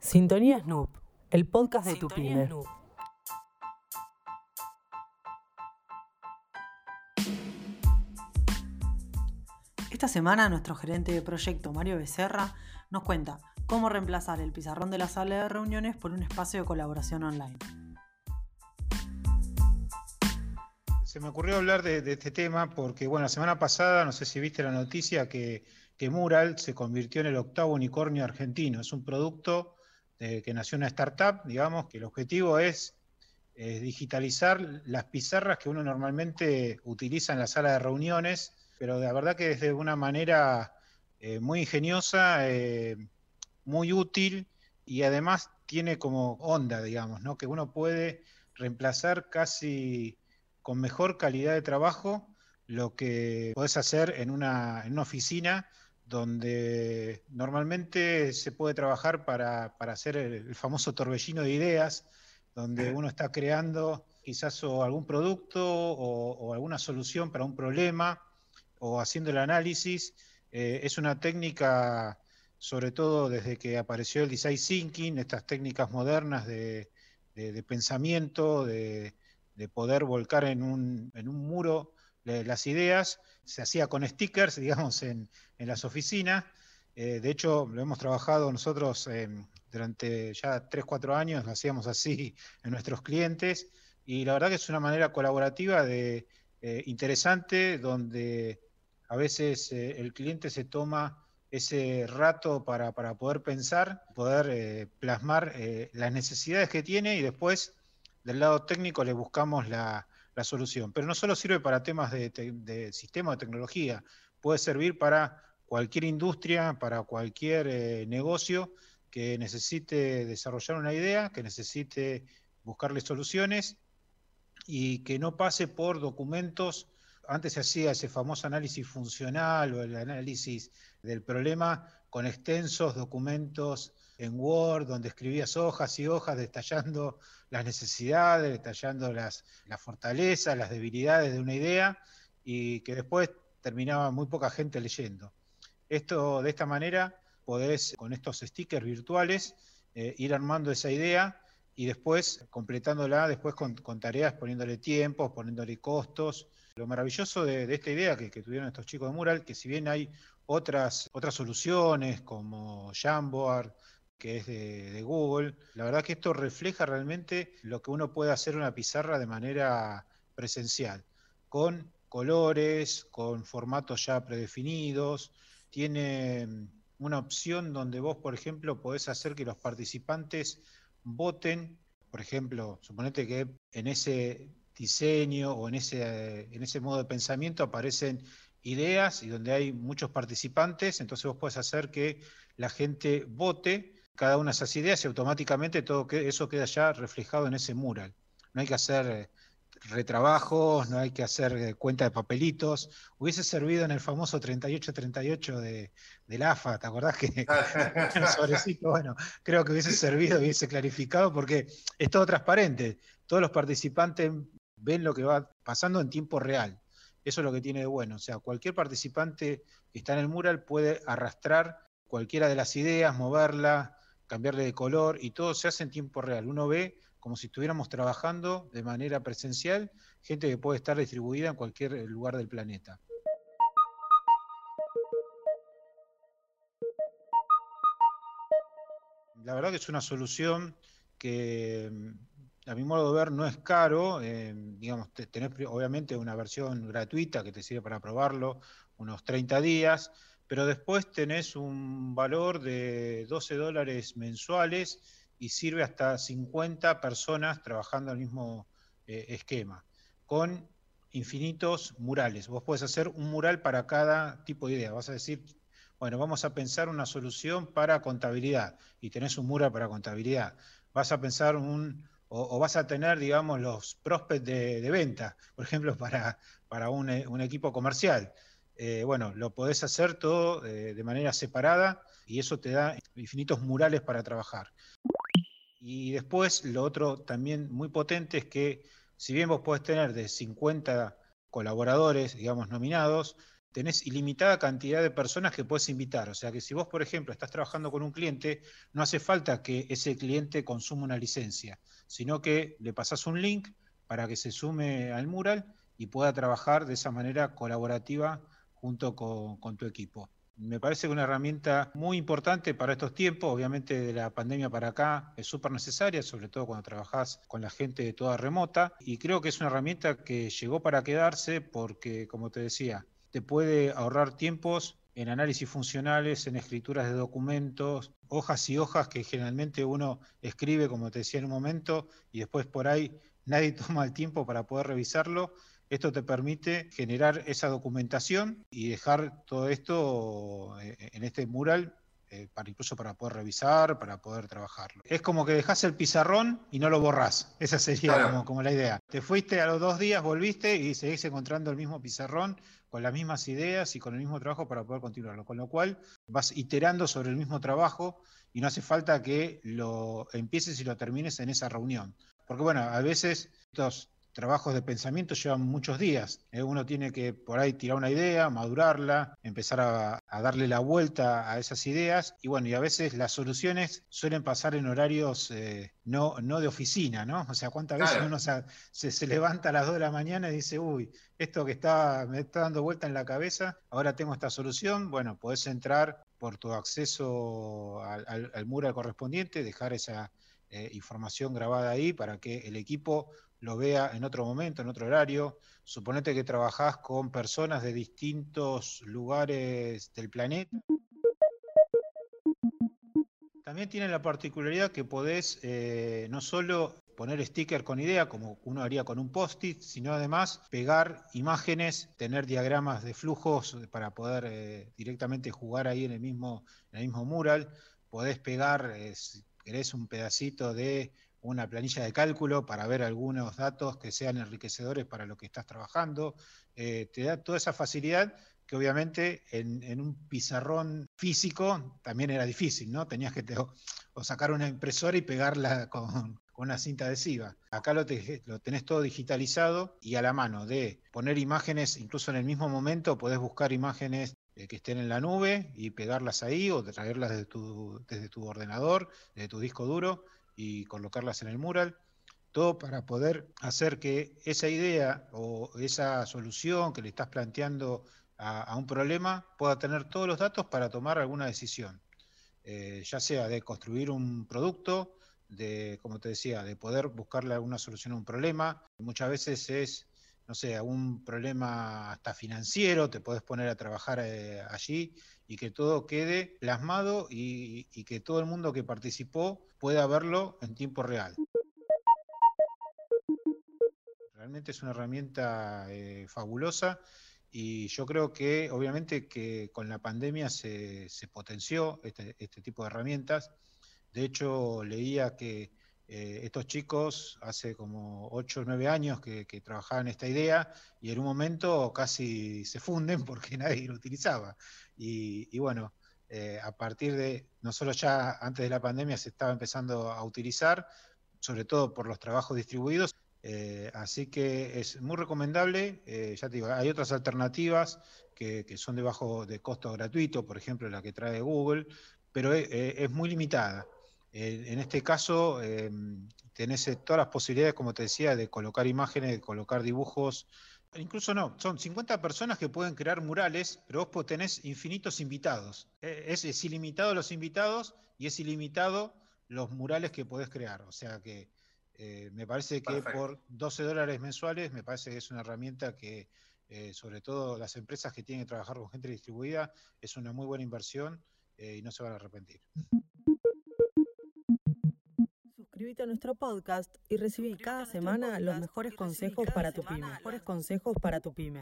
Sintonía Snoop, el podcast de tu pyme. Esta semana nuestro gerente de proyecto Mario Becerra nos cuenta cómo reemplazar el pizarrón de la sala de reuniones por un espacio de colaboración online. Se me ocurrió hablar de, este tema porque, bueno, la semana pasada, no sé si viste la noticia, que, que Mural se convirtió en el octavo unicornio argentino. Es un producto que nació una startup, digamos, que el objetivo es digitalizar las pizarras que uno normalmente utiliza en la sala de reuniones, pero de verdad que desde una manera eh, muy ingeniosa, eh, muy útil y además tiene como onda, digamos, ¿no? que uno puede reemplazar casi con mejor calidad de trabajo lo que podés hacer en una oficina donde normalmente se puede trabajar para, hacer el, famoso torbellino de ideas, donde uno está creando quizás algún producto o, alguna solución para un problema o haciendo el análisis. Eh, es una técnica, sobre todo desde que apareció el design thinking, estas técnicas modernas de, pensamiento, de, poder volcar en un, en un muro las ideas, se hacía con stickers, digamos, en, las oficinas. Eh, de hecho, lo hemos trabajado nosotros em, durante ya 3, 4 años, lo hacíamos así en nuestros clientes, y la verdad que es una manera colaborativa de, eh, interesante, donde a veces eh, el cliente se toma ese rato para, para poder pensar, poder plasmar las necesidades que tiene y después del lado técnico le buscamos la, la solución. Pero no solo sirve para temas de, sistema de tecnología, puede servir para cualquier industria, para cualquier eh, negocio que necesite desarrollar una idea, que necesite buscarle soluciones y que no pase por documentos. Antes se hacía ese famoso análisis funcional o el análisis del problema con extensos documentos en Word, donde escribías hojas y hojas detallando las necesidades, detallando las, fortalezas, las debilidades de una idea, y que después terminaba muy poca gente leyendo. Esto, de esta manera, podés, con estos stickers virtuales, eh, ir armando esa idea y después completándola después con, tareas, poniéndole tiempos, poniéndole costos. Lo maravilloso de, esta idea que, que, tuvieron estos chicos de Mural, que si bien hay otras, otras soluciones como Jamboard, que es de, Google. La verdad que esto refleja realmente lo que uno puede hacer una pizarra de manera presencial, con colores, con formatos ya predefinidos. Tiene mm, una opción donde vos, por ejemplo, podés hacer que los participantes voten, por ejemplo, suponete que en ese diseño o en ese, en ese modo de pensamiento aparecen ideas y donde hay muchos participantes, entonces vos puedes hacer que la gente vote cada una de esas ideas y automáticamente todo eso queda ya reflejado en ese mural. No hay que hacer eh, retrabajos, no hay que hacer eh, cuenta de papelitos. Hubiese servido en el famoso 3838 de, del AFA, ¿te acordás que sobrecito? Bueno, creo que hubiese servido, hubiese clarificado porque es todo transparente. Todos los participantes ven lo que va pasando en tiempo real. Eso es lo que tiene de bueno. O sea, cualquier participante que está en el mural puede arrastrar cualquiera de las ideas, moverla, cambiarle de color y todo se hace en tiempo real. Uno ve como si estuviéramos trabajando de manera presencial, gente que puede estar distribuida en cualquier lugar del planeta. La verdad que es una solución que a mi modo de ver no es caro, eh, digamos, tenés obviamente una versión gratuita que te sirve para probarlo unos 30 días, pero después tenés un valor de 12 dólares mensuales y sirve hasta 50 personas trabajando al mismo eh, esquema, con infinitos murales. Vos podés hacer un mural para cada tipo de idea. Vas a decir, bueno, vamos a pensar una solución para contabilidad y tenés un mural para contabilidad. Vas a pensar un, o, vas a tener, digamos, los prospects de, venta, por ejemplo, para, para un, un equipo comercial. Eh, bueno, lo podés hacer todo eh, de manera separada y eso te da infinitos murales para trabajar. Y después, lo otro también muy potente es que si bien vos podés tener de 50 colaboradores, digamos, nominados, tenés ilimitada cantidad de personas que puedes invitar. O sea que si vos, por ejemplo, estás trabajando con un cliente, no hace falta que ese cliente consuma una licencia, sino que le pasás un link para que se sume al mural y pueda trabajar de esa manera colaborativa junto con, tu equipo. Me parece una herramienta muy importante para estos tiempos, obviamente de la pandemia para acá, es súper necesaria, sobre todo cuando trabajás con la gente de toda remota. Y creo que es una herramienta que llegó para quedarse porque, como te decía, te puede ahorrar tiempos en análisis funcionales, en escrituras de documentos, hojas y hojas que generalmente uno escribe, como te decía en un momento, y después por ahí nadie toma el tiempo para poder revisarlo esto te permite generar esa documentación y dejar todo esto eh, en este mural eh, para incluso para poder revisar, para poder trabajarlo. Es como que dejas el pizarrón y no lo borrás. Esa sería como, la idea. Te fuiste a los dos días, volviste y seguís encontrando el mismo pizarrón con las mismas ideas y con el mismo trabajo para poder continuarlo. Con lo cual vas iterando sobre el mismo trabajo y no hace falta que lo empieces y lo termines en esa reunión. Porque bueno, a veces estos trabajos de pensamiento llevan muchos días. ¿eh? Uno tiene que por ahí tirar una idea, madurarla, empezar a, darle la vuelta a esas ideas. Y bueno, y a veces las soluciones suelen pasar en horarios eh, no, no de oficina, ¿no? O sea, ¿cuántas veces uno se, levanta a las 2 de la mañana y dice, uy, esto que está, me está dando vuelta en la cabeza, ahora tengo esta solución? Bueno, podés entrar por tu acceso al, al, mural correspondiente, dejar esa eh, información grabada ahí para que el equipo lo vea en otro momento, en otro horario. Suponete que trabajás con personas de distintos lugares del planeta. También tiene la particularidad que podés eh, no solo poner sticker con idea, como uno haría con un post-it, sino además pegar imágenes, tener diagramas de flujos para poder eh, directamente jugar ahí en el mismo, mural. Podés pegar, querés, un pedacito de una planilla de cálculo para ver algunos datos que sean enriquecedores para lo que estás trabajando. Eh, te da toda esa facilidad que obviamente en, un pizarrón físico también era difícil, ¿no? Tenías que o sacar una impresora y pegarla con, una cinta adhesiva. Acá lo, lo, tenés todo digitalizado y a la mano de poner imágenes, incluso en el mismo momento podés buscar imágenes que estén en la nube y pegarlas ahí o traerlas desde tu, desde tu ordenador, desde tu disco duro y colocarlas en el mural, todo para poder hacer que esa idea o esa solución que le estás planteando a, un problema pueda tener todos los datos para tomar alguna decisión, eh, ya sea de construir un producto, de, como te decía, de poder buscarle alguna solución a un problema. Muchas veces es, no sé, un problema hasta financiero, te podés poner a trabajar eh, allí y que todo quede plasmado y, que todo el mundo que participó pueda verlo en tiempo real. Realmente es una herramienta eh, fabulosa y yo creo que obviamente que con la pandemia se, potenció este, este, tipo de herramientas. De hecho, leía que eh, estos chicos hace como 8 o 9 años que, trabajaban esta idea y en un momento casi se funden porque nadie lo utilizaba. Y, bueno, eh, a partir de, no solo ya antes de la pandemia se estaba empezando a utilizar, sobre todo por los trabajos distribuidos, eh, así que es muy recomendable, ya te digo, hay otras alternativas que, son de bajo de costo gratuito, por ejemplo la que trae Google, pero es muy limitada en este caso, em, tenés eh, todas las posibilidades, como te decía, de colocar imágenes, de colocar dibujos. Incluso no, son 50 personas que pueden crear murales, pero vos tenés infinitos invitados. E, es, ilimitado los invitados y es ilimitado los murales que podés crear. O sea que eh, me parece que por 12 dólares mensuales, me parece que es una herramienta que, eh, sobre todo las empresas que tienen que trabajar con gente distribuida, es una muy buena inversión y no se van a arrepentir suscríbete a nuestro podcast y recibí cada semana los mejores consejos para tu pyme. Mejores consejos para tu pyme.